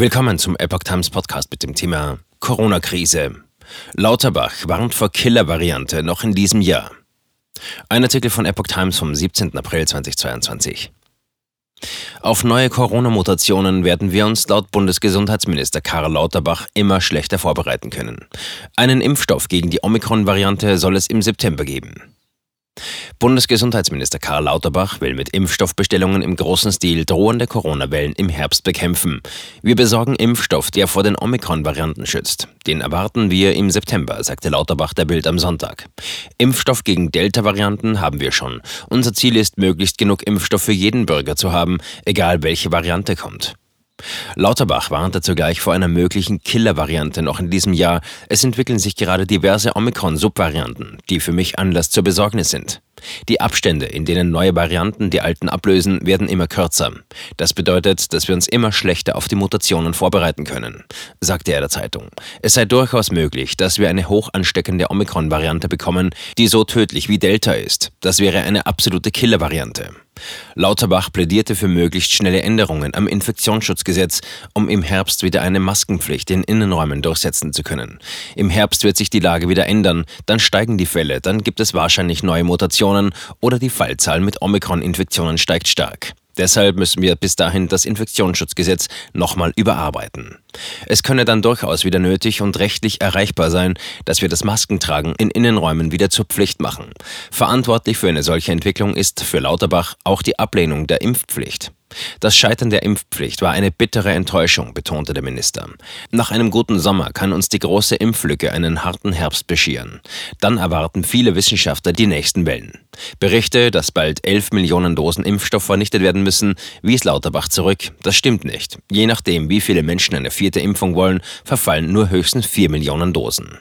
Willkommen zum Epoch Times Podcast mit dem Thema Corona-Krise. Lauterbach warnt vor Killer-Variante noch in diesem Jahr. Ein Artikel von Epoch Times vom 17. April 2022. Auf neue Corona-Mutationen werden wir uns laut Bundesgesundheitsminister Karl Lauterbach immer schlechter vorbereiten können. Einen Impfstoff gegen die Omikron-Variante soll es im September geben. Bundesgesundheitsminister Karl Lauterbach will mit Impfstoffbestellungen im großen Stil drohende Corona-Wellen im Herbst bekämpfen. Wir besorgen Impfstoff, der vor den Omikron-Varianten schützt. Den erwarten wir im September, sagte Lauterbach der Bild am Sonntag. Impfstoff gegen Delta-Varianten haben wir schon. Unser Ziel ist, möglichst genug Impfstoff für jeden Bürger zu haben, egal welche Variante kommt. Lauterbach warnte zugleich vor einer möglichen Killer-Variante noch in diesem Jahr. Es entwickeln sich gerade diverse Omikron-Subvarianten, die für mich Anlass zur Besorgnis sind. Die Abstände, in denen neue Varianten die alten ablösen, werden immer kürzer. Das bedeutet, dass wir uns immer schlechter auf die Mutationen vorbereiten können, sagte er der Zeitung. Es sei durchaus möglich, dass wir eine hoch ansteckende Omikron-Variante bekommen, die so tödlich wie Delta ist. Das wäre eine absolute Killer-Variante. Lauterbach plädierte für möglichst schnelle Änderungen am Infektionsschutzgesetz, um im Herbst wieder eine Maskenpflicht in Innenräumen durchsetzen zu können. Im Herbst wird sich die Lage wieder ändern, dann steigen die Fälle, dann gibt es wahrscheinlich neue Mutationen oder die Fallzahl mit Omikron-Infektionen steigt stark. Deshalb müssen wir bis dahin das Infektionsschutzgesetz nochmal überarbeiten. Es könne dann durchaus wieder nötig und rechtlich erreichbar sein, dass wir das Maskentragen in Innenräumen wieder zur Pflicht machen. Verantwortlich für eine solche Entwicklung ist für Lauterbach auch die Ablehnung der Impfpflicht. Das Scheitern der Impfpflicht war eine bittere Enttäuschung, betonte der Minister. Nach einem guten Sommer kann uns die große Impflücke einen harten Herbst bescheren. Dann erwarten viele Wissenschaftler die nächsten Wellen. Berichte, dass bald 11 Millionen Dosen Impfstoff vernichtet werden müssen, wies Lauterbach zurück. Das stimmt nicht. Je nachdem, wie viele Menschen eine vierte Impfung wollen, verfallen nur höchstens 4 Millionen Dosen.